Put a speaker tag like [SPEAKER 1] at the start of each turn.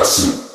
[SPEAKER 1] assim.